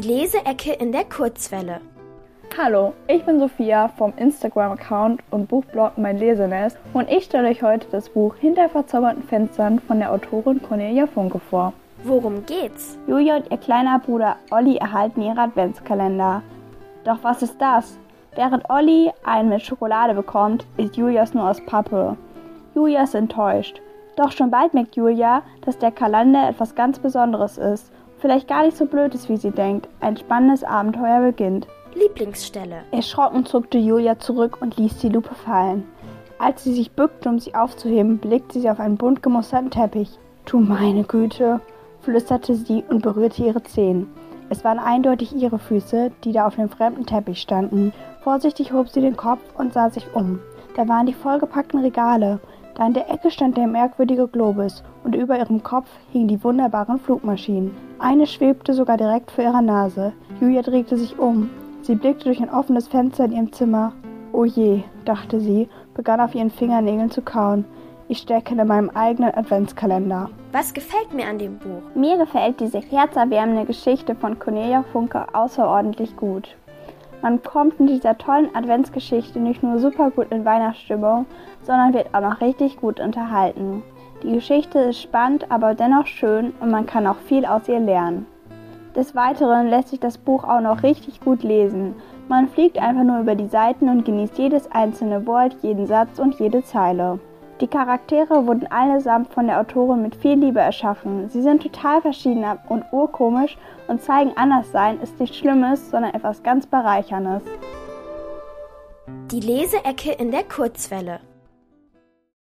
Leseecke in der Kurzwelle. Hallo, ich bin Sophia vom Instagram-Account und Buchblog Mein Lesenest und ich stelle euch heute das Buch Hinter verzauberten Fenstern von der Autorin Cornelia Funke vor. Worum geht's? Julia und ihr kleiner Bruder Olli erhalten ihre Adventskalender. Doch was ist das? Während Olli einen mit Schokolade bekommt, ist Julias nur aus Pappe. Julia ist enttäuscht. Doch schon bald merkt Julia, dass der Kalender etwas ganz Besonderes ist. Vielleicht gar nicht so blöd ist, wie sie denkt. Ein spannendes Abenteuer beginnt. Lieblingsstelle. Erschrocken zuckte Julia zurück und ließ die Lupe fallen. Als sie sich bückte, um sie aufzuheben, blickte sie auf einen bunt gemusterten Teppich. Du meine Güte, flüsterte sie und berührte ihre Zehen. Es waren eindeutig ihre Füße, die da auf dem fremden Teppich standen. Vorsichtig hob sie den Kopf und sah sich um. Da waren die vollgepackten Regale. Da in der Ecke stand der merkwürdige Globus und über ihrem Kopf hingen die wunderbaren Flugmaschinen. Eine schwebte sogar direkt vor ihrer Nase. Julia drehte sich um. Sie blickte durch ein offenes Fenster in ihrem Zimmer. Oh je, dachte sie, begann auf ihren Fingernägeln zu kauen. Ich stecke in meinem eigenen Adventskalender. Was gefällt mir an dem Buch? Mir gefällt diese herzerwärmende Geschichte von Cornelia Funke außerordentlich gut. Man kommt in dieser tollen Adventsgeschichte nicht nur super gut in Weihnachtsstimmung, sondern wird auch noch richtig gut unterhalten. Die Geschichte ist spannend, aber dennoch schön und man kann auch viel aus ihr lernen. Des Weiteren lässt sich das Buch auch noch richtig gut lesen. Man fliegt einfach nur über die Seiten und genießt jedes einzelne Wort, jeden Satz und jede Zeile. Die Charaktere wurden allesamt von der Autorin mit viel Liebe erschaffen. Sie sind total verschieden und urkomisch und zeigen, Anderssein ist nichts Schlimmes, sondern etwas ganz Bereicherndes. Die Leseecke in der Kurzwelle.